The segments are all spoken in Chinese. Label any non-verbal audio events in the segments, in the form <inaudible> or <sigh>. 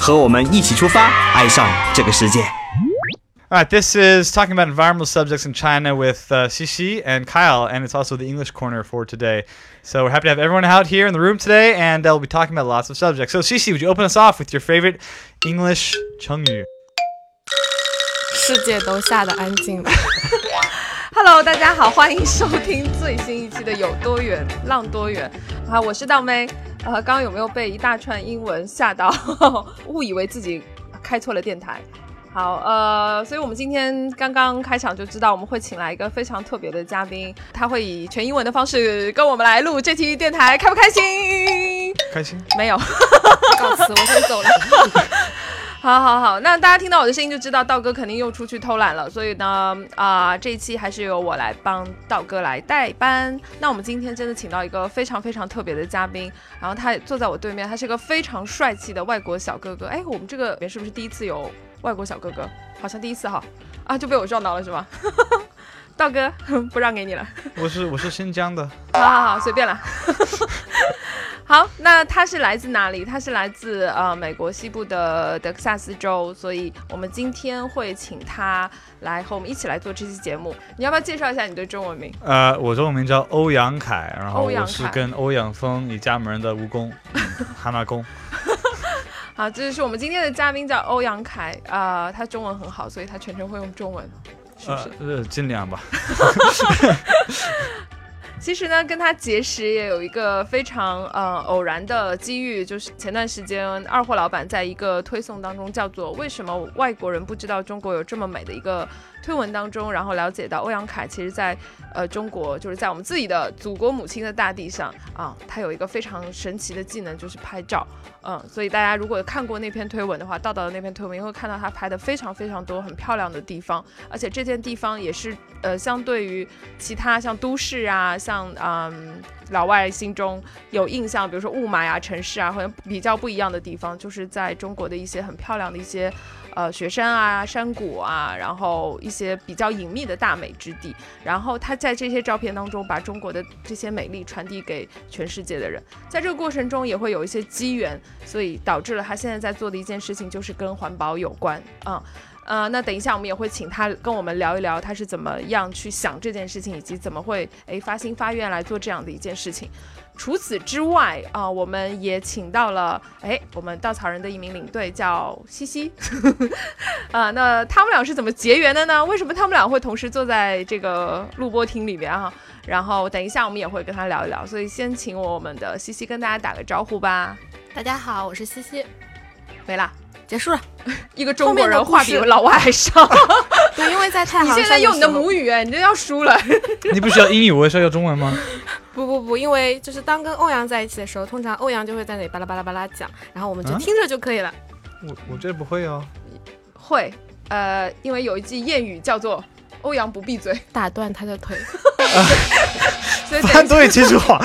和我们一起出发，爱上这个世界。 All right, this is talking about environmental subjects in China with uh, Xixi and Kyle, and it's also the English corner for today. So we're happy to have everyone out here in the room today, and uh, we'll be talking about lots of subjects. So Xixi, would you open us off with your favorite English 成语?世界都吓得安静了。 <laughs> <laughs> Hello，大家好，欢迎收听最新一期的有多远浪多远啊！我是道妹。呃，刚刚有没有被一大串英文吓到，误以为自己开错了电台？好，呃，所以我们今天刚刚开场就知道我们会请来一个非常特别的嘉宾，他会以全英文的方式跟我们来录这期电台，开不开心？开心？没有，告辞，我先走了。<laughs> 好好好，那大家听到我的声音就知道道哥肯定又出去偷懒了，所以呢，啊、这一期还是由我来帮道哥来代班。那我们今天真的请到一个非常非常特别的嘉宾，然后他坐在我对面，他是一个非常帅气的外国小哥哥。哎，我们这个里面是不是第一次有外国小哥哥？好像第一次哈，<laughs> 啊，就被我撞到了是吗？<laughs> 道哥，<laughs> 不让给你了。我是我是新疆的。好好好，随便了。好，那他是来自哪里？他是来自呃美国西部的德克萨斯州，所以我们今天会请他来和我们一起来做这期节目。你要不要介绍一下你的中文名？呃，我中文名叫欧阳凯，然后欧阳我是跟欧阳锋一家门的蜈蚣，<laughs> 嗯蛤蟆功。<laughs> 好，这就是我们今天的嘉宾叫欧阳凯，啊、他中文很好，所以他全程会用中文，是不是？呃，呃尽量吧。<laughs> 其实呢，跟他结识也有一个非常呃偶然的机遇，就是前段时间二货老板在一个推送当中叫做“为什么外国人不知道中国有这么美”的一个推文当中，然后了解到欧阳凯其实在呃中国，就是在我们自己的祖国母亲的大地上啊，他有一个非常神奇的技能，就是拍照。嗯，所以大家如果看过那篇推文的话，道道的那篇推文，也会看到他拍的非常非常多很漂亮的地方，而且这件地方也是呃相对于其他像都市啊，像嗯老外心中有印象，比如说雾霾啊、城市啊，好像比较不一样的地方，就是在中国的一些很漂亮的一些呃雪山啊、山谷啊，然后一些比较隐秘的大美之地。然后他在这些照片当中，把中国的这些美丽传递给全世界的人。在这个过程中，也会有一些机缘，所以导致了他现在在做的一件事情，就是跟环保有关啊。呃，那等一下我们也会请他跟我们聊一聊他是怎么样去想这件事情，以及怎么会诶发心发愿来做这样的一件事情。除此之外啊、我们也请到了哎我们稻草人的一名领队叫西西，<laughs> 啊、那他们俩是怎么结缘的呢？为什么他们俩会同时坐在这个录播厅里面啊？然后等一下我们也会跟他聊一聊，所以先请我们的西西跟大家打个招呼吧。大家好，我是西西，没啦，结束了。<laughs> 一个中国人后面的话比老外还少。<laughs> 对，因为在太你现在用你的母语哎，你这要输了。<laughs> 你不需要英语，我也是要用中文吗？不不不，因为就是当跟欧阳在一起的时候，通常欧阳就会在那里巴拉巴拉巴拉讲，然后我们就啊听着就可以了。我我这不会哦。会，呃，因为有一句谚语叫做“欧阳不闭嘴打断他的腿，”，所以反对这句话。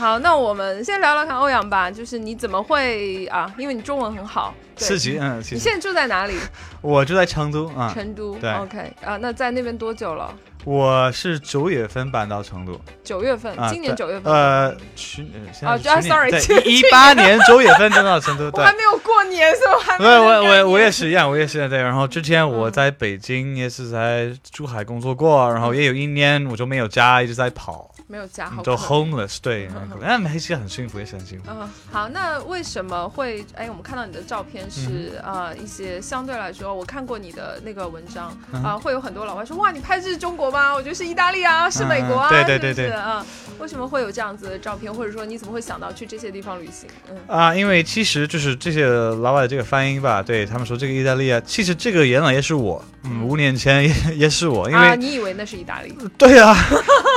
好，那我们先聊聊看欧阳吧，就是你怎么会啊？因为你中文很好，四级嗯，你现在住在哪里？<laughs> 我住在成都啊。成都。对 OK 啊，那在那边多久了？我是九月份搬到成都，九月份，啊，今年对九月份。呃，去呃现在哦啊，sorry，一八年九月份搬到成都，<laughs> 对我还。没有过年，所以我还没对，有我我我也是一样，我也是对。然后之前我嗯在北京也是在珠海工作过，然后也有一年我就没有家，一直在跑，没有加好就可怜 homeless，对嗯嗯，那还是很幸福，也是很幸福。嗯，好，那为什么会？哎，我们看到你的照片是、嗯呃一些相对来说，我看过你的那个文章啊、嗯会有很多老外说哇，你拍的是中国吗？我觉得是意大利啊，是美国啊，嗯对对对对啊、为什么会有这样子的照片？或者说你怎么会想到去这些地方旅行？嗯啊，因为其实就是这些老外的这个发音吧，对他们说这个意大利啊，其实这个原来也是我，嗯，五年前也也是我，因为、啊，你以为那是意大利？对啊，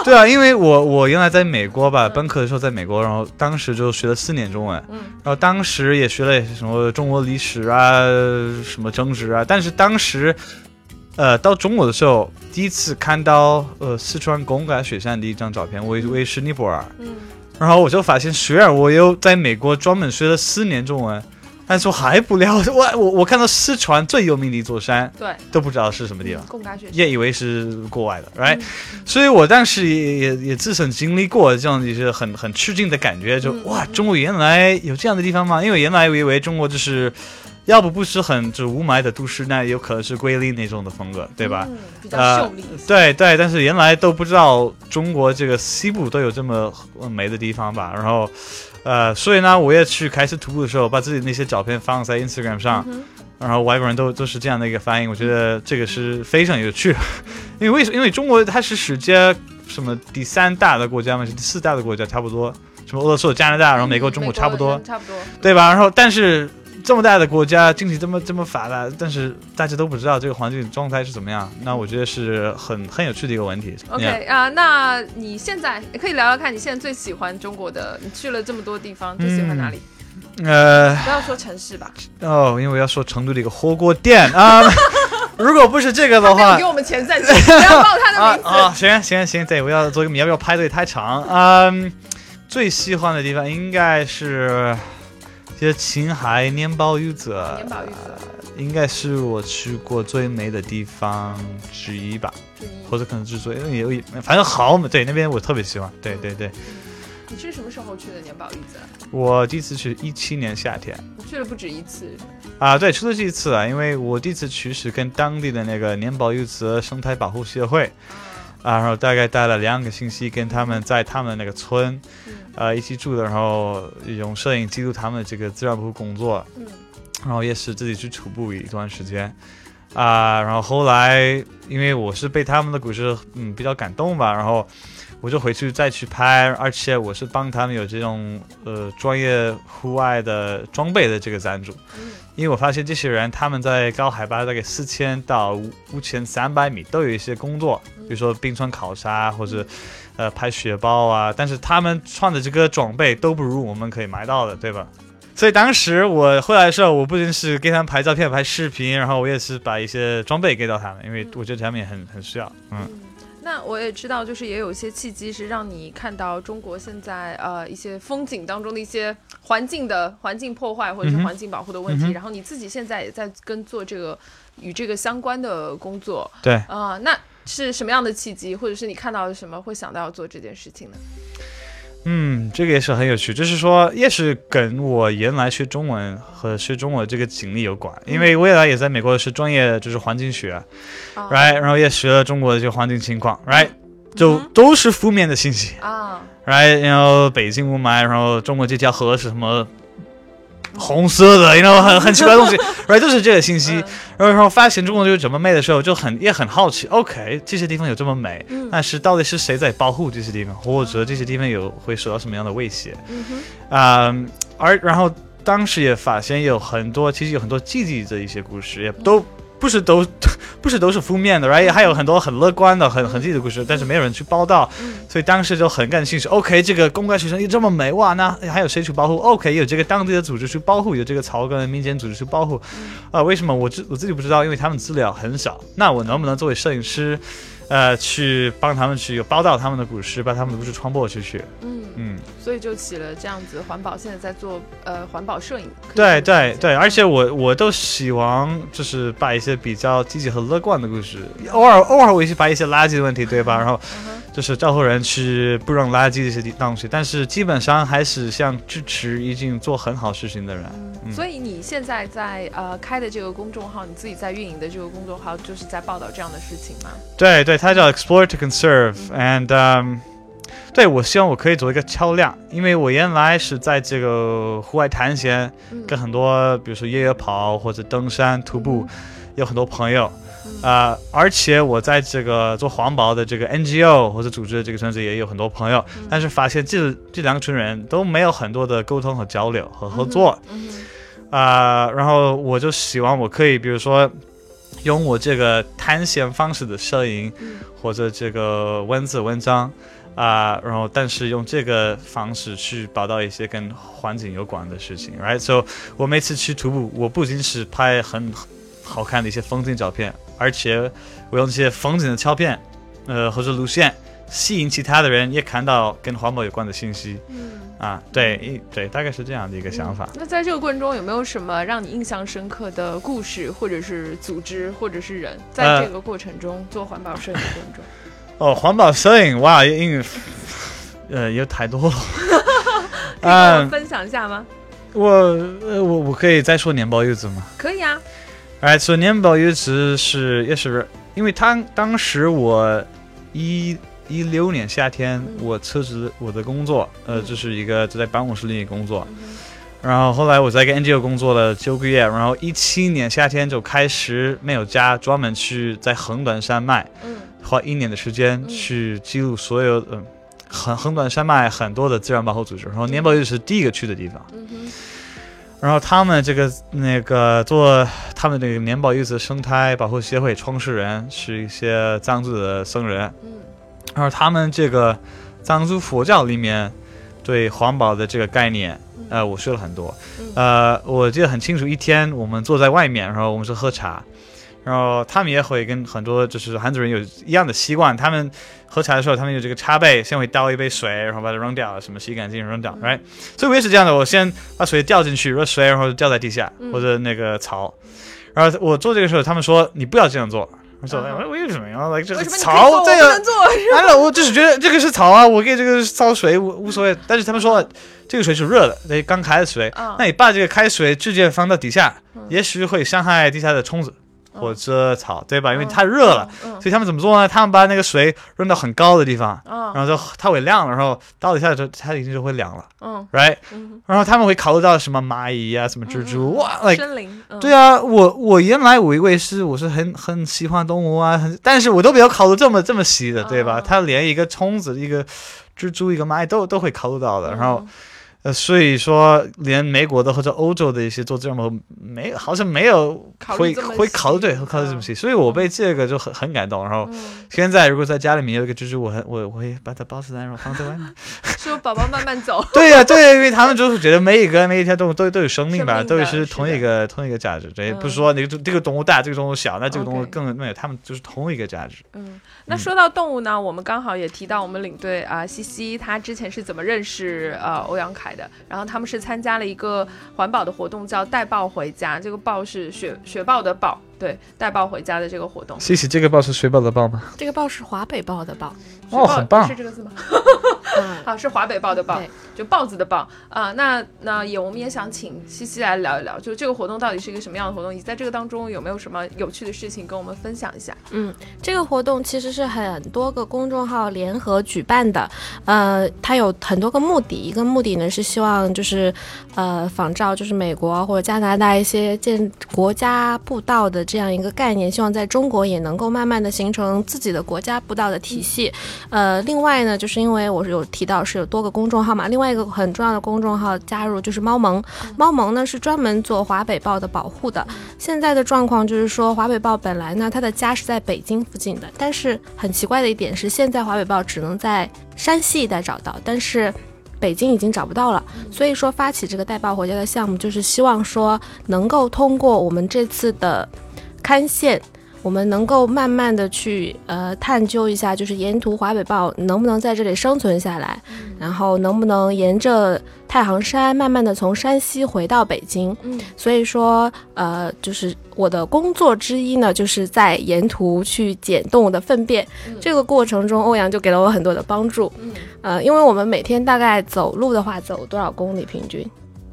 对啊，因为我我我原来在美国吧，嗯。本科的时候在美国，然后当时就学了四年中文，嗯。然后当时也学了什么中国历史啊，什么政治啊，但是当时，呃，到中国的时候，第一次看到呃四川贡嘎雪山的一张照片，我以为是尼泊尔，嗯。然后我就发现，虽然我又在美国专门学了四年中文，但是我还不了 <laughs> 解，我我我看到四川最有名的一座山，对，都不知道是什么地方。贡嘎学也以为是国外的，right？、嗯所以我当时也也也自身经历过这样一些很很吃惊的感觉，就、嗯哇，嗯中国原来有这样的地方吗？因为原来我以为中国就是，要不不是很就是雾霾的都市，那有可能是桂林那种的风格，对吧？嗯，比较呃秀丽。对对，但是原来都不知道中国这个西部都有这么呃美的地方吧？然后，呃，所以呢，我也去开始徒步的时候，把自己那些照片放在 Instagram 上，嗯然后外国人都都是这样的一个反应，我觉得这个是非常有趣，<laughs> 因为为什因为中国它是世界什么第三大的国家嘛，是第四大的国家差不多，什么俄罗斯、加拿大，然后美国、中国差不多，差不多。对吧？然后但是这么大的国家，经济这么这么发达，但是大家都不知道这个环境状态是怎么样，那我觉得是很很有趣的一个问题。OK Yeah 啊、那你现在可以聊聊看，你现在最喜欢中国的？你去了这么多地方，最喜欢哪里？呃，不要说城市吧，哦，因为我要说成都的一个火锅店 <laughs> 啊，如果不是这个的话给，我们钱赞助，不要报他的名字。啊啊，行行行，对，我要做一个你，要不要排队太长？嗯，最喜欢的地方应该是这青海年宝玉泽，年宝玉泽应该是我去过最美的地方之一吧，或者可能是最也有，反正好美，对那边我特别喜欢，对对对，你是什么时候去的年宝玉泽？我第一次去一七年夏天。我去了不止一次。啊，对，除了这一次啊，因为我第一次去是跟当地的那个年宝玉泽生态保护协会啊，然后大概待了两个星期，跟他们在他们那个村嗯。呃一起住的，然后用摄影记录他们的这个自然保护工作，嗯。然后也是自己去徒步一段时间。啊，然后后来因为我是被他们的故事嗯比较感动吧，然后我就回去再去拍，而且我是帮他们有这种呃专业户外的装备的这个赞助。嗯因为我发现这些人他们在高海拔大概四千到五千三百米都有一些工作，比如说冰川考察或者呃拍雪豹啊，但是他们穿的这个装备都不如我们可以买到的，对吧？所以当时我回来的时候，我不仅是给他们拍照片、拍视频，然后我也是把一些装备给到他们，因为我觉得他们也很很需要。嗯，嗯，那我也知道，就是也有一些契机是让你看到中国现在呃一些风景当中的一些环境的环境破坏或者是环境保护的问题，嗯然后你自己现在也在跟做这个与这个相关的工作对。啊、那是什么样的契机，或者是你看到了什么会想到要做这件事情呢？嗯，这个也是很有趣，就是说，也是跟我原来学中文和学中文这个经历有关，因为我原来也在美国是专业就是环境学啊，right，然后也学了中国的这个环境情况，right，就都是负面的信息啊，，right，然后北京雾霾，然后中国这条河是什么红色的，然后很很奇怪的东西，right，都是这个信息，嗯。然后然后发现中国就这么美的时候，就很也很好奇，OK，这些地方有这么美，嗯。但是到底是谁在保护这些地方，或者这些地方有会受到什么样的威胁？嗯哼，啊、而然后当时也发现有很多，其实有很多积极的一些故事，也都不是都 <laughs> 不是都是负面的，right？还有很多很乐观的、很很积极的故事，但是没有人去报道，嗯所以当时就很感兴趣。OK，这个公关学生又这么美，哇，那还有谁去保护？OK，有这个当地的组织去保护，有这个草根民间组织去保护，啊、为什么我自我自己不知道？因为他们资料很少，那我能不能作为摄影师？呃，去帮他们去有报道他们的故事，把他们的故事传播出去。嗯，嗯，所以就起了这样子环保，现在在做呃环保摄影。对对对，而且我我都希望就是把一些比较积极和乐观的故事，偶尔偶尔我也是把一些垃圾的问题，对吧？<laughs> 然后就是招呼人去不扔垃圾这些东西，但是基本上还是像支持已经做很好事情的人。嗯所以你现在在呃开的这个公众号，你自己在运营的这个公众号，就是在报道这样的事情吗？对对，它叫 Explore to Conserve，and、um, 对我希望我可以做一个桥梁，因为我原来是在这个户外探险，嗯跟很多比如说越野跑或者登山徒步，有很多朋友。啊、而且我在这个做环保的这个 NGO 或者组织的这个圈子也有很多朋友，但是发现这这两群人都没有很多的沟通和交流和合作。啊、然后我就希望我可以，比如说，用我这个探险方式的摄影，嗯或者这个文字文章，啊、然后但是用这个方式去报道一些跟环境有关的事情，right？So 我每次去徒步，我不仅是拍很好看的一些风景照片，而且我用这些风景的照片，呃或者路线，吸引其他的人也看到跟环保有关的信息。嗯。啊，对，一对，大概是这样的一个想法。那在这个过程中，有没有什么让你印象深刻的故事，或者是组织，或者是人，在呃这个过程中做环保摄影的过程中？<laughs> 哦，环保摄影，哇，因为呃有太多了。<laughs> 可以跟我嗯，分享一下吗？我呃我我可以再说年报柚子吗？可以啊。哎，说年报柚子是也是因为他当时我一一六年夏天嗯。我辞职我的工作，呃，嗯。这是一个就在办公室里工作，嗯然后后来我在一个 NGO 工作了九个月，然后一七年夏天就开始没有家，专门去在横断山脉嗯。花一年的时间嗯。去记录所有的。嗯横横断山脉很多的自然保护组织，然后年保玉是第一个去的地方，然后他们这个那个做他们这个年保玉子生态保护协会创始人是一些藏族的僧人，嗯然后他们这个藏族佛教里面对环保的这个概念，呃，我说了很多。呃，我记得很清楚，一天我们坐在外面，然后我们是喝茶，然后他们也会跟很多就是汉族人有一样的习惯，他们喝茶的时候，他们有这个茶杯，先会倒一杯水，然后把它扔掉，什么洗干净扔掉，right？所以我也是这样的，我先把水掉进去，热水，然后掉在地下、嗯或者那个槽，然后我做这个时候，他们说你不要这样做。我说、嗯哼为什么呀？like 这为是什么你可以做我草，这个不能做？完了，我就是觉得这个是草啊，我给这个烧水无无所谓。但是他们说这个水是热的，那刚开的水，嗯那你把这个开水直接放到底下，嗯也许会伤害地下的虫子嗯或者草，对吧？因为嗯太热了，嗯所以他们怎么做呢？他们把那个水扔到很高的地方，嗯然后就它会亮了，然后到底下的时候它已经就会凉了嗯，right？嗯然后他们会考虑到什么蚂蚁啊，什么蜘蛛，哇嗯，，like 森林，嗯对啊，我我原来我以为是我是很很喜欢动物啊，很，但是我都没有考虑这么这么细的，对吧？哦他连一个虫子、一个蜘蛛、一个蚂蚁都都会考虑到的。然后嗯呃，所以说连美国的或者欧洲的一些做自然保护没好像没有会会考虑细对会考虑这么细，所以我被这个就很很感动。然后嗯现在如果在家里面有一个蜘蛛，我很我我会把它包起来，然后放在外面。<laughs> 说宝宝慢慢走，对呀、对呀、因为他们就是觉得每一个每一条动物都都有生命吧，命都是是同一个同一个价值，这也不是说那个这个动物大，这个动物小，那这个动物更没有，他们就是同一个价值。嗯，那说到动物呢，我们刚好也提到我们领队啊、西西，他之前是怎么认识呃欧阳凯的？然后他们是参加了一个环保的活动，叫带豹回家。这个豹是雪雪豹的豹，对，带豹回家的这个活动。西西，这个豹是雪豹的豹吗？这个豹是华北豹的豹，哦，很棒是。这个字吗？嗯，<laughs> 啊，是华北豹的豹，就豹子的豹啊、那那也我们也想请西西来聊一聊，就这个活动到底是一个什么样的活动，以及在这个当中有没有什么有趣的事情跟我们分享一下？嗯，这个活动其实是很多个公众号联合举办的，呃，它有很多个目的，一个目的呢是希望就是呃仿照就是美国或者加拿大一些建国家步道的这样一个概念，希望在中国也能够慢慢的形成自己的国家步道的体系。呃，另外呢，就是因为我是有提到是有多个公众号嘛，另外一个很重要的公众号加入就是猫盟，猫盟呢是专门做华北豹的保护的。现在的状况就是说，华北豹本来呢，它的家是在北京附近的，但是很奇怪的一点是，现在华北豹只能在山西一带找到，但是北京已经找不到了。所以说，发起这个带豹回家的项目，就是希望说能够通过我们这次的勘线。我们能够慢慢的去呃探究一下，就是沿途华北豹能不能在这里生存下来，然后能不能沿着太行山慢慢的从山西回到北京。嗯所以说，呃，就是我的工作之一呢，就是在沿途去捡动物的粪便。嗯这个过程中，欧阳就给了我很多的帮助。嗯呃，因为我们每天大概走路的话，走多少公里平均？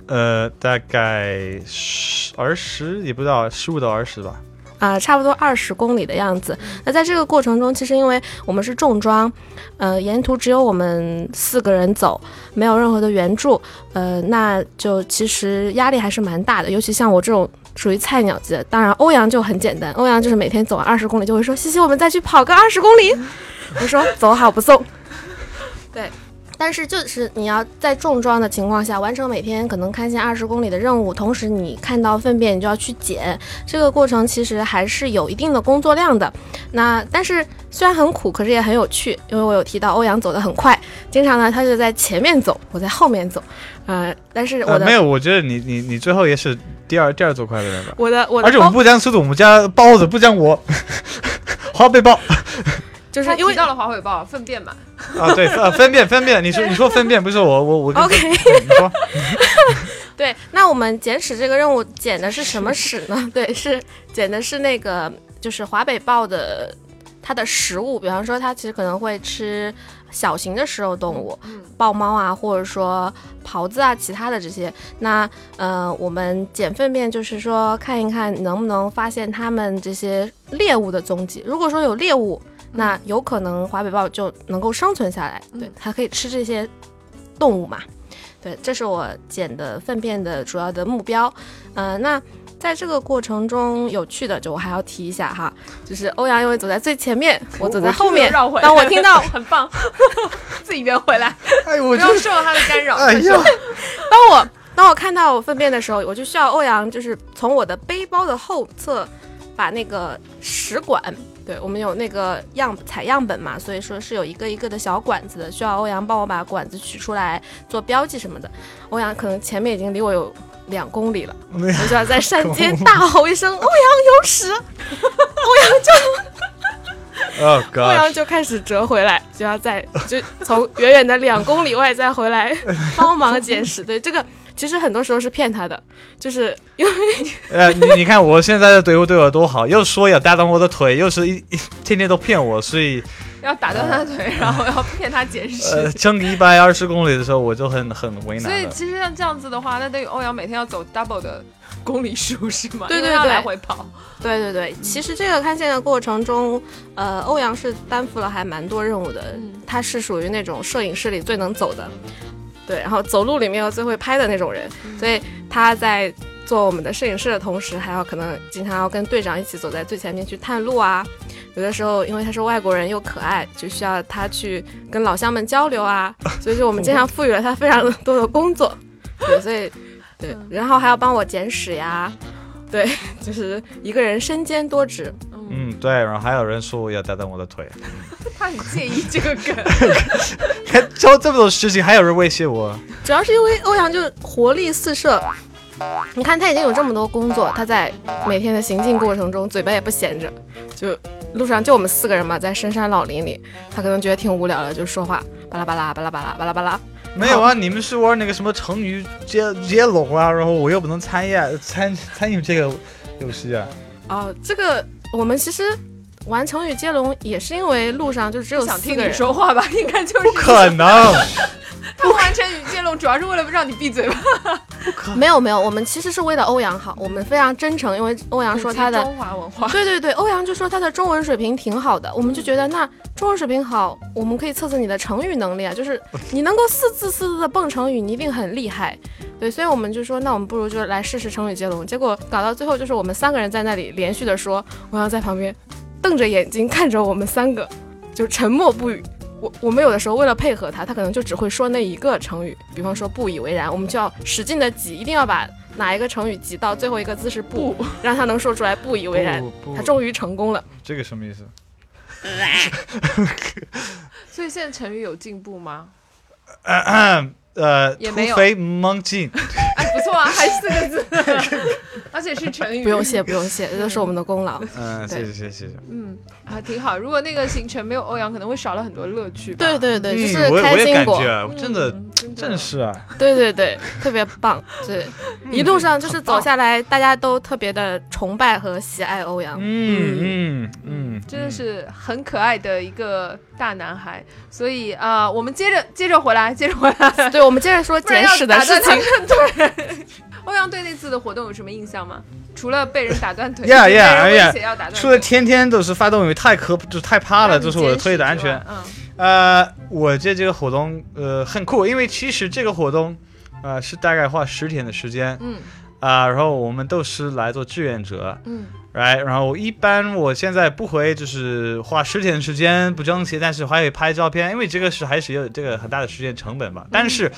呃，大概十二十，也不知道十五到二十吧。啊、差不多二十公里的样子。那在这个过程中，其实因为我们是重装，呃，沿途只有我们四个人走，没有任何的援助，呃，那就其实压力还是蛮大的。尤其像我这种属于菜鸟级的，当然欧阳就很简单，欧阳就是每天走完二十公里就会说：“西西，我们再去跑个二十公里。”我说：“走好不送。”但是就是你要在重装的情况下完成每天可能看线二十公里的任务，同时你看到粪便你就要去捡，这个过程其实还是有一定的工作量的。那但是虽然很苦，可是也很有趣，因为我有提到欧阳走得很快，经常呢他就在前面走，我在后面走，呃，但是我的、呃没有，我觉得你你你最后也是第二第二走快的人吧。我的我的而且我们不讲速度，我们加包子，不讲我。<laughs> 花背包他就是因为提到了华北豹粪便嘛，啊，对，呃，粪便，粪便，你说你说粪便，不是我我我你说，<laughs> 对，那我们捡屎这个任务捡的是什么屎呢？<laughs> 对，是捡的是那个就是华北豹的它的食物，比方说它其实可能会吃小型的食肉动物，豹猫啊，或者说狍子啊，其他的这些。那呃，我们捡粪便就是说看一看能不能发现它们这些猎物的踪迹。如果说有猎物，那有可能华北豹就能够生存下来，对，它可以吃这些动物嘛。对，这是我捡的粪便的主要的目标。呃，那在这个过程中，有趣的就我还要提一下哈，就是欧阳因为走在最前面，我走在后面。绕回来，当我听到 <laughs> 很棒，<laughs> 自己圆回来，哎，我不就要受到他的干扰。哎呀，<laughs> 当我当我看到我粪便的时候，我就需要欧阳就是从我的背包的后侧把那个食管，对我们有那个样采样本嘛，所以说是有一个一个的小管子的，需要欧阳帮我把管子取出来做标记什么的。欧阳可能前面已经离我有两公里了，我就要在山间大吼一声“欧阳有屎”，哦欧阳就 <laughs> <laughs> 欧阳就开始折回来，就要再就从远远的两公里外再回来 <laughs> 帮忙捡屎。对，这个其实很多时候是骗他的，就是因为 <laughs> 呃，你你看我现在的队伍对我多好，又说要打断我的腿，又是一一天天都骗我，所以 <laughs> 要打断他的腿，然后要骗他捡屎。呃，撑一百二十公里的时候我就很很为难所以。其实像这样子的话，那等于欧阳每天要走 double 的公里数是吗？对对对要来回跑。对对对，其实这个看线的过程中，呃，欧阳是担负了还蛮多任务的，嗯他是属于那种摄影师里最能走的，对，然后走路里面又最会拍的那种人，所以他在做我们的摄影师的同时，还要可能经常要跟队长一起走在最前面去探路啊。有的时候，因为他是外国人又可爱，就需要他去跟老乡们交流啊，所以说我们经常赋予了他非常多的工作，对，所以 <laughs> 对，然后还要帮我捡屎呀，对，就是一个人身兼多职。嗯，对，然后还有人说我要打断我的腿，<laughs> 他很介意这个梗，<laughs> 还教这么多事情，还有人威胁我。主要是因为欧阳就活力四射，你看他已经有这么多工作，他在每天的行进过程中嘴巴也不闲着，就路上就我们四个人嘛，在深山老林里，他可能觉得挺无聊的，就说话巴拉巴拉巴拉巴拉巴拉巴拉。没有啊，你们是玩那个什么成语接接龙啊，然后我又不能参与参参与这个游戏啊。哦，这个我们其实玩成语接龙也是因为路上就只有想听你四个人。说话吧？应该就是不可能，他完成语接龙，主要是为了让你闭嘴吧。没有没有，我们其实是为了欧阳好，我们非常真诚，因为欧阳说他的中华文化，对对对，欧阳就说他的中文水平挺好的，我们就觉得那中文水平好，我们可以测测你的成语能力啊，就是你能够四字四字的蹦成语，你一定很厉害。对，所以我们就说，那我们不如就来试试成语接龙。结果搞到最后，就是我们三个人在那里连续的说，欧阳在旁边瞪着眼睛看着我们三个，就沉默不语。我我们有的时候为了配合他，他可能就只会说那一个成语，比方说不以为然，我们就要使劲的挤，一定要把哪一个成语挤到最后一个字是不，让他能说出来不以为然。他终于成功了。这个什么意思？所以现在成语有进步吗？呃，突也没有飞猛进。哎，不错啊，还四个字，<laughs> 而且是成语。不用谢，不用谢，这都是我们的功劳。嗯，谢对谢谢谢谢谢。嗯，还挺好。如果那个行程没有欧阳，可能会少了很多乐趣。对对对，就嗯，是开心果，真的嗯真的真是啊。对对对，特别棒。对，一路上就是走下来，大家都特别的崇拜和喜爱欧阳。嗯嗯嗯，真的是很可爱的一个大男孩。所以啊、呃我们接着接着回来，接着回来。对，我们接着说 <laughs> 不然要捡屎的事情。对，<laughs> 欧阳对那次的活动有什么印象吗？除了被人打断腿 <laughs> Yeah, 被 yeah, 人 yeah. 威胁要打断腿，说的天天都是发动，因为太可就太怕了，让你这是我的捡腿的安全。嗯，呃，我这这个活动呃很酷，因为其实这个活动呃是大概花十天的时间。嗯啊、然后我们都是来做志愿者，嗯 right？然后一般我现在不会就是花十天时间不挣钱，但是还会拍照片，因为这个是还是有这个很大的时间成本吧。但是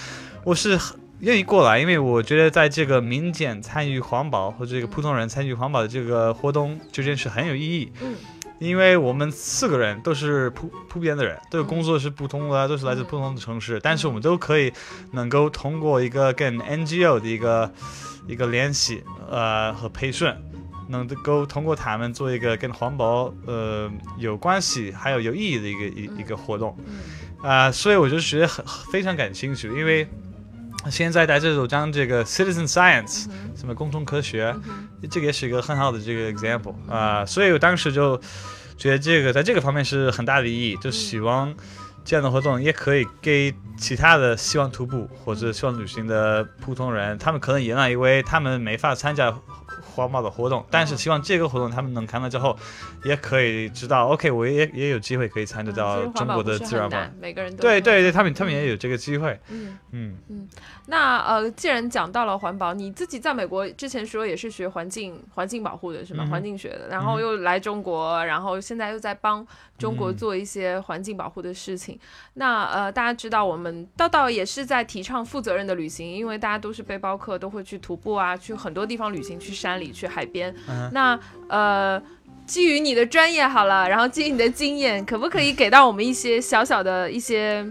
我是很愿意过来，因为我觉得在这个民间参与环保或者这个普通人参与环保的这个活动这件事很有意义。嗯因为我们四个人都是普普遍的人，都是工作是不同的，都是来自不同的城市，但是我们都可以能够通过一个跟 NGO 的一个一个联系，呃和培训，能够通过他们做一个跟环保呃有关系还有有意义的一个一一个活动，啊、所以我就觉得很非常感兴趣，因为现在大家都讲这个 citizen science，、什么公众科学，这个也是一个很好的这个 example 啊、所以我当时就觉得这个在这个方面是很大的意义，就希望这样的活动也可以给其他的希望徒步或者希望旅行的普通人，他们可能也来，因为他们没法参加环保的活动，但是希望这个活动他们能看到之后，也可以知道，OK，我也也有机会可以参加到中国的自然保嗯，。每个人都对对对，他们他们也有这个机会，嗯。嗯嗯。那呃，既然讲到了环保，你自己在美国之前说也是学环境环境保护的是吗？嗯环境学的，然后又来中国，然后现在又在帮中国嗯做一些环境保护的事情。那呃，大家知道我们道道也是在提倡负责任的旅行，因为大家都是背包客，都会去徒步啊，去很多地方旅行，去山里，去海边。嗯那呃。基于你的专业好了，然后基于你的经验，可不可以给到我们一些小小的一些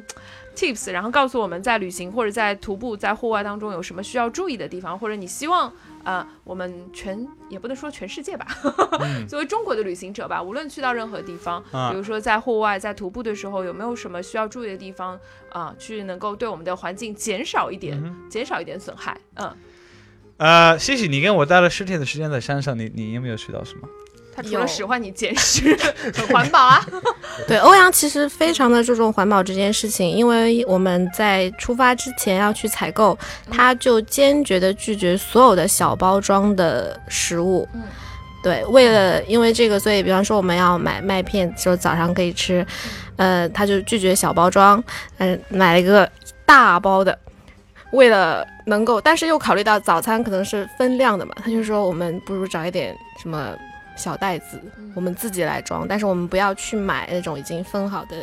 tips，然后告诉我们在旅行或者在徒步在户外当中有什么需要注意的地方，或者你希望呃我们全也不能说全世界吧，<laughs> 作为中国的旅行者吧，无论去到任何地方，啊比如说在户外在徒步的时候，有没有什么需要注意的地方啊、去能够对我们的环境减少一点，减少一点损害，嗯。呃，谢谢你跟我待了十天的时间在山上，你你有没有学到什么？他除了使唤你捡拾，很环保啊。<laughs> 对，欧阳其实非常的注重环保这件事情，因为我们在出发之前要去采购，他就坚决的拒绝所有的小包装的食物。嗯对，为了因为这个，所以比方说我们要买麦片，就早上可以吃，呃，他就拒绝小包装，嗯、买了一个大包的。为了能够，但是又考虑到早餐可能是分量的嘛，他就说我们不如找一点什么小袋子，我们自己来装，但是我们不要去买那种已经分好的。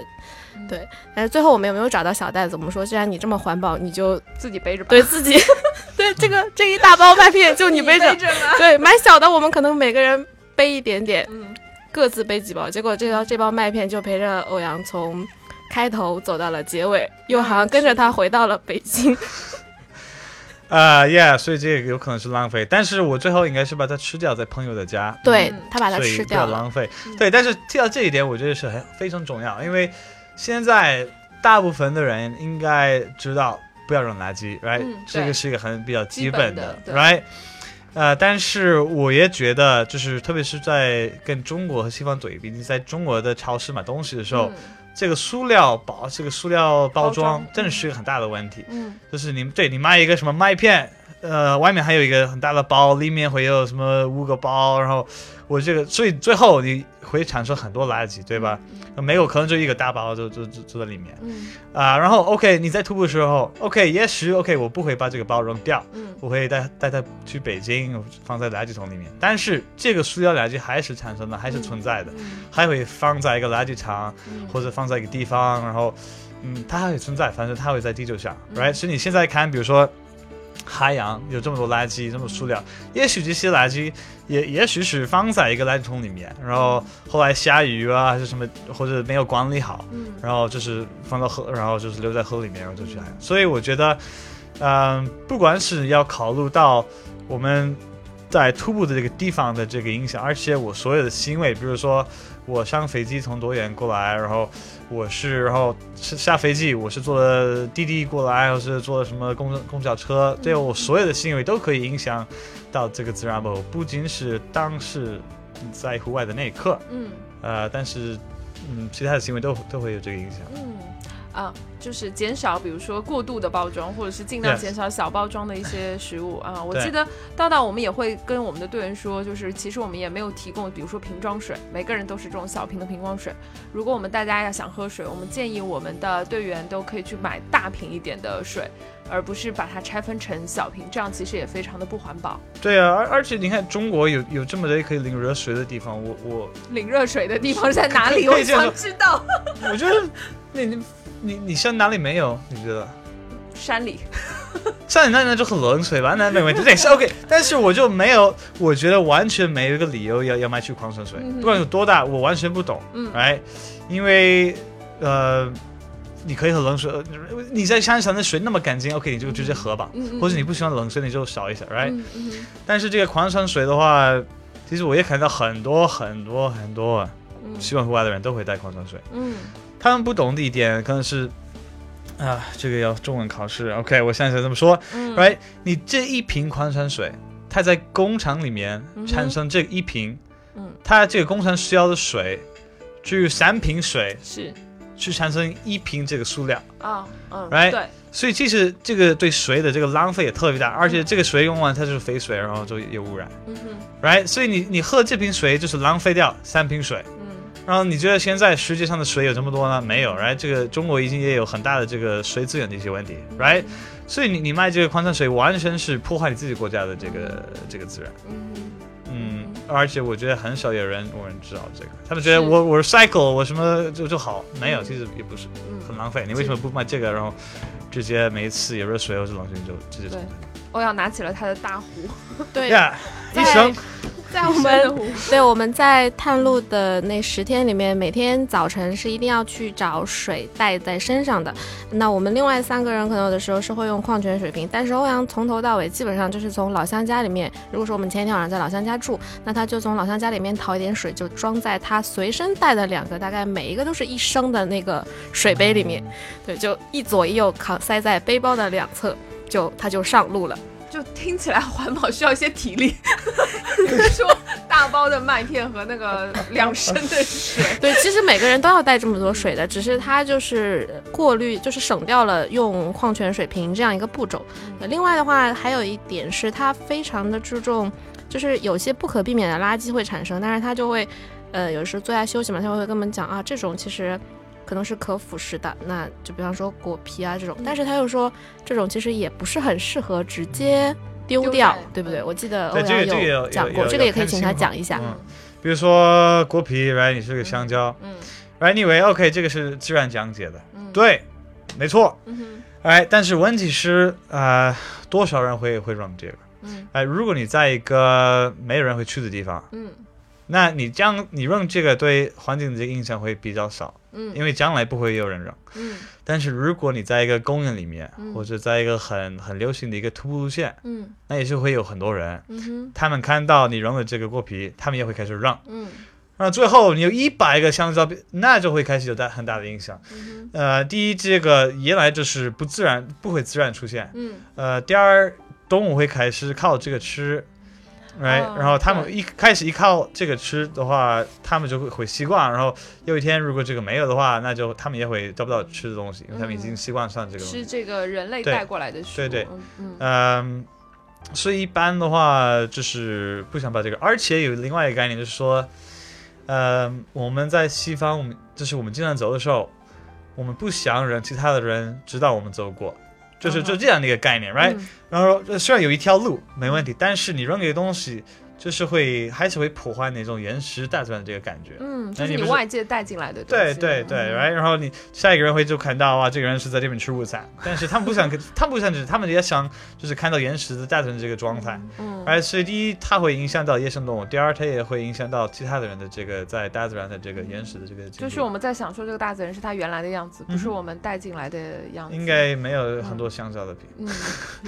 对，但是最后我们有没有找到小袋子？我们说，既然你这么环保，你就自己背着吧。对自己，<laughs> 对这个这一大包麦片就你背着，着？对，买小的我们可能每个人背一点点，嗯，各自背几包，结果这包这包麦片就陪着欧阳从开头走到了结尾，又好像跟着他回到了北京。啊、y e a h 所以这个有可能是浪费，但是我最后应该是把它吃掉，在朋友的家，对嗯他把它吃掉了。浪费。对，但是提到这一点，我觉得是很非常重要，因为现在大部分的人应该知道不要扔垃圾，right？、嗯这个是一个很比较基基本本的 r i g h t 呃，但是我也觉得，就是特别是在跟中国和西方对比，你在中国的超市买东西的时候，嗯这个塑料包、这个塑料包装真的是一个很大的问题。嗯就是你对你卖一个什么麦片，呃，外面还有一个很大的包，里面会有什么五个包，然后我这个，所以最后你会产生很多垃圾，对吧？没有可能就一个大包就就就就在里面。嗯。啊、然后 OK，你在徒步的时候，OK，也许 OK，我不会把这个包扔掉，嗯。我会带带它去北京，放在垃圾桶里面，但是这个塑料垃圾还是产生的，还是存在的，嗯还会放在一个垃圾场，嗯。或者放在一个地方，然后，嗯，它还会存在，反正它会在地球上、嗯。r i g h t 所以你现在看，比如说海洋有这么多垃圾，这么多塑料，也许这些垃圾也也许是放在一个垃圾桶里面，然后后来下雨啊，还是什么，或者没有管理好，嗯然后就是放到河，然后就是留在河里面，然后就去海洋。所以我觉得，嗯、不管是要考虑到我们在徒步的这个地方的这个影响，而且我所有的行为，比如说我上飞机从多远过来，然后我是然后是下飞机，我是坐的滴滴过来，或是坐的什么公公交车，对我所有的行为都可以影响到这个自然保护，不仅是当时在户外的那一刻，嗯呃，但是嗯，其他的行为都都会有这个影响。嗯。啊，就是减少，比如说过度的包装，或者是尽量减少小包装的一些食物啊。我记得道道我们也会跟我们的队员说，就是其实我们也没有提供，比如说瓶装水，每个人都是这种小瓶的瓶装水。如果我们大家要想喝水，我们建议我们的队员都可以去买大瓶一点的水，而不是把它拆分成小瓶，这样其实也非常的不环保。对啊，而而且你看中国有有这么多可以领热水的地方，我我领热水的地方在哪里？我想知道。<laughs> 我觉得你你你你像哪里没有？你觉得？山里，<laughs> 像你那那就很冷水吧，那没问题，这也是 OK。但是我就没有，我觉得完全没有一个理由要要卖去矿泉水，不管有多大，我完全不懂，嗯哎，因为呃，你可以喝冷水，呃你在山上的水那么干净，OK，你就直接喝吧，嗯嗯或者你不喜欢冷水，你就少一下，right？、但是这个矿泉水的话，其实我也看到很多很多很多嗯喜欢户外的人都会带矿泉水。嗯他们不懂的一点可能是，啊，这个要中文考试。OK，我现在这么说嗯，right？你这一瓶矿泉水，它在工厂里面产生这一瓶，嗯它这个工厂需要的水，只有三瓶水是去产生一瓶这个塑料，啊嗯 Right？对所以其实这个对水的这个浪费也特别大，而且这个水用完它就是废水，然后就有污染嗯哼，right？所以你你喝这瓶水就是浪费掉三瓶水。嗯然后你觉得现在世界上的水有这么多呢？没有，right？这个中国已经也有很大的这个水资源的一些问题，right？所以你你卖这个矿泉水完全是破坏你自己国家的这个这个资源，嗯。而且我觉得很少有人有人知道这个，他们觉得我我 recycle 我什么就就好，没有，其实也不是嗯很浪费。你为什么不卖这个，然后直接每一次有热水或者冷水就直接对。欧阳拿起了他的大壶，对，呀在一生在我们，对我们在探路的那十天里面，每天早晨是一定要去找水带在身上的。那我们另外三个人可能有的时候是会用矿泉水瓶，但是欧阳从头到尾基本上就是从老乡家里面，如果说我们前一天晚上在老乡家住，那他就从老乡家里面淘一点水，就装在他随身带的两个大概每一个都是一升的那个水杯里面，对，就一左一右扛塞在背包的两侧，就他就上路了。就听起来环保需要一些体力。<laughs> 说大包的麦片和那个 <laughs> 两升的水？<laughs> 对，其实每个人都要带这么多水的，只是它就是过滤，就是省掉了用矿泉水瓶这样一个步骤。呃另外的话，还有一点是它非常的注重，就是有些不可避免的垃圾会产生，但是它就会，呃，有时候坐下休息嘛，他会跟我们讲啊，这种其实。可能是可腐蚀的，那就比方说果皮啊这种，但是他又说这种其实也不是很适合直接丢丢掉在，对不对？我记得欧对这个阳这个有讲过，这个也可以请他讲一下。嗯比如说果皮，right？你是个香蕉嗯，right？你以为 OK 这个是自然讲解的，嗯，对，没错。嗯哼哎，但是问题是，呃，多少人会会扔这个？嗯哎，如果你在一个没有人会去的地方，嗯那你这样你扔这个对环境的这个影响会比较少，嗯。因为将来不会有人扔。嗯。但是如果你在一个公园里面，嗯。或者在一个很很流行的一个徒步路线，嗯。那也是会有很多人，嗯哼。他们看到你扔了这个果皮，他们也会开始扔。嗯。那最后你有一百个香蕉，那就会开始有大很大的影响。嗯呃，第一，这个原来就是不自然，不会自然出现。嗯。呃，第二，动物会开始靠这个吃，right？、哦然后他们一开始依靠这个吃的话，他们就会会习惯。然后有一天如果这个没有的话，那就他们也会找不到吃的东西，因为他们已经习惯上这个。是这个人类带过来的食物。对对嗯，所以一般的话就是不想把这个，而且有另外一个概念就是说，呃，我们在西方，我们就是我们经常走的时候，我们不想让其他的人知道我们走过，就是就这样的一个概念，right？、嗯然后说虽然有一条路没问题，但是你扔这个东西，就是会还是会破坏那种原始大自然的这个感觉。嗯，就是你外界带进来的东对西。对对嗯，right，然后你下一个人会就看到哇，这个人是在这边吃午餐，但是他们不想，他们不想吃，他们也想就是看到原始的大自然这个状态。嗯而，所以第一，它会影响到野生动物；第二，它也会影响到其他的人的这个在大自然的这个原始的这个。就是我们在享受这个大自然是它原来的样子，不是我们带进来的样子。应该没有很多香蕉的皮。嗯，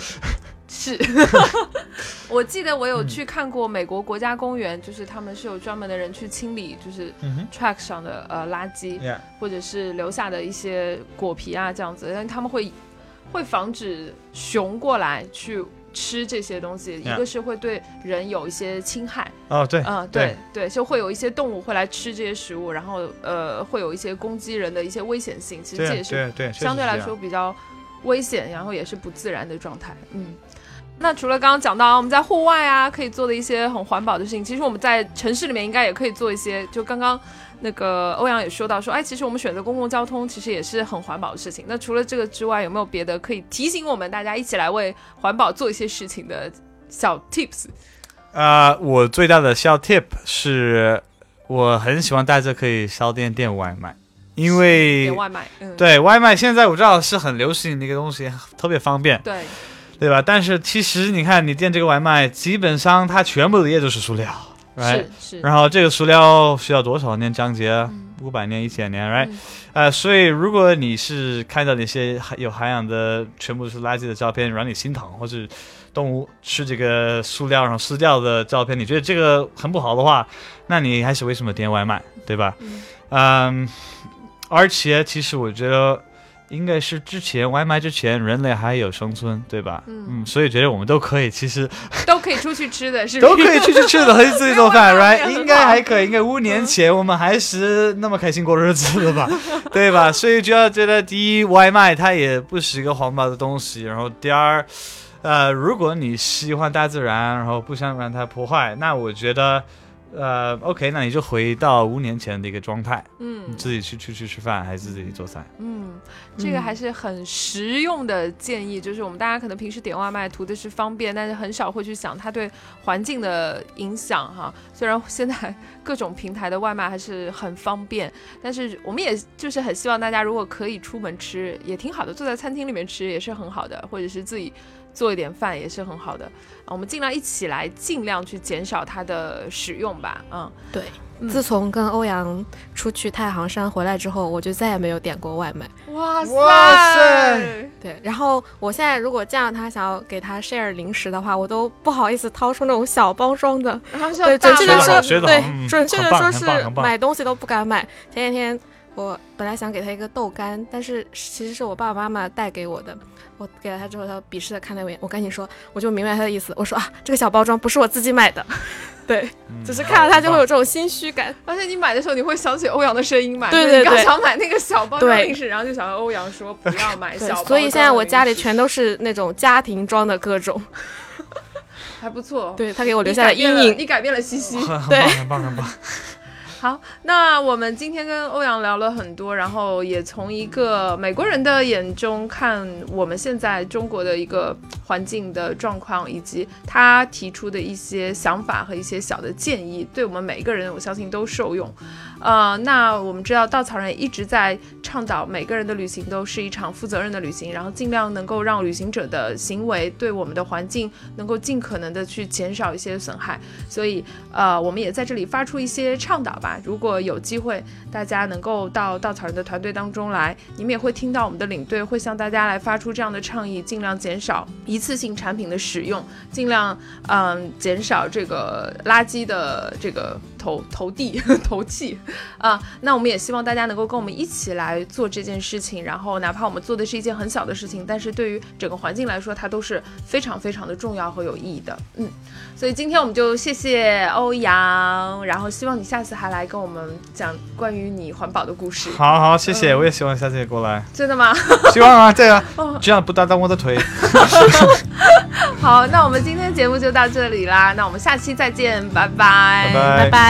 <laughs> 是。<laughs> 我记得我有嗯去看过美国国家公园，就是他们是有专门的人去清理，就是 track 上的呃垃圾，，Yeah，或者是留下的一些果皮啊这样子，但他们会会防止熊过来去吃这些东西，一个是会对人有一些侵害，哦，对，嗯，对。对，就会有一些动物会来吃这些食物，然后呃，会有一些攻击人的一些危险性。其实这也是相对来说比较危险，然后也是不自然的状态。嗯，那除了刚刚讲到我们在户外啊可以做的一些很环保的事情，其实我们在城市里面应该也可以做一些。就刚刚那个欧阳也说到说，哎，其实我们选择公共交通其实也是很环保的事情。那除了这个之外，有没有别的可以提醒我们大家一起来为环保做一些事情的小 tips？呃，我最大的小 tip 是，我很喜欢带着可以烧电点外卖，因为点外卖，嗯，对外卖现在我知道是很流行的一个东西，特别方便，对，对吧？但是其实你看，你点这个外卖，基本上它全部的也就是塑料，right？是是，然后这个塑料需要多少年降解？嗯五百年、一千年，right？、嗯呃，所以如果你是看到那些有涵养的全部是垃圾的照片，让你心疼，或是动物吃这个塑料然后撕掉的照片，你觉得这个很不好的话，那你还是为什么点外卖，对吧？嗯嗯，而且其实我觉得。应该是之前外卖之前，人类还有生存，对吧？嗯所以觉得我们都可以，其实 <laughs> 都可以出去吃的，是都可以出去吃的，可以自己做饭，right？<laughs> 应该还可以，应该五年前我们还是那么开心过日子的吧，<laughs> 对吧？所以就要觉得，第一，外卖它也不是一个环保的东西，然后第二，呃，如果你喜欢大自然，然后不想让它破坏，那我觉得。呃，OK，那你就回到五年前的一个状态，嗯你自己去去去吃饭，还是自己做菜？嗯，这个还是很实用的建议，就是我们大家可能平时点外卖图的是方便，但是很少会去想它对环境的影响哈。虽然现在 <laughs> 各种平台的外卖还是很方便，但是我们也就是很希望大家如果可以出门吃也挺好的，坐在餐厅里面吃也是很好的，或者是自己做一点饭也是很好的。啊我们尽量一起来，尽量去减少它的使用吧。嗯，对。嗯自从跟欧阳出去太行山回来之后，我就再也没有点过外卖。哇塞，哇塞对，然后我现在如果见到他想要给他 share 零食的话，我都不好意思掏出那种小包装的。然后对，准确的说，对，嗯准确的说是买东西都不敢买。前几天我本来想给他一个豆干，但是其实是我爸爸妈妈带给我的。我给了他之后，他鄙视的看了我一眼，我赶紧说，我就明白他的意思。我说啊，这个小包装不是我自己买的，<laughs> 对，嗯只是看到他就会有这种心虚感。而且你买的时候，你会想起欧阳的声音嘛？对对对你刚想买那个小包装对零食，然后就想到欧阳说不要 <laughs> 买小包。所以现在我家里全都是那种家庭装的各种，<laughs> 还不错。对他给我留下了阴影。你改变了西西。对棒，很棒，很棒。好，那我们今天跟欧阳聊了很多，然后也从一个美国人的眼中看我们现在中国的一个环境的状况，以及他提出的一些想法和一些小的建议，对我们每一个人我相信都受用。呃，那我们知道稻草人一直在倡导每个人的旅行都是一场负责任的旅行，然后尽量能够让旅行者的行为对我们的环境能够尽可能的去减少一些损害。所以呃，我们也在这里发出一些倡导吧。如果有机会，大家能够到稻草人的团队当中来，你们也会听到我们的领队会向大家来发出这样的倡议，尽量减少一次性产品的使用，尽量嗯减少这个垃圾的这个投 <laughs> 投递 <laughs> 投气啊。那我们也希望大家能够跟我们一起来做这件事情，然后哪怕我们做的是一件很小的事情，但是对于整个环境来说，它都是非常非常的重要和有意义的。嗯。所以今天我们就谢谢欧阳，然后希望你下次还来跟我们讲关于你环保的故事。好好，谢谢，我也希望下次也过来。真的吗？<laughs> 希望啊，对啊，这样不打断我的腿。好，那我们今天节目就到这里啦，那我们下期再见，拜拜，拜拜拜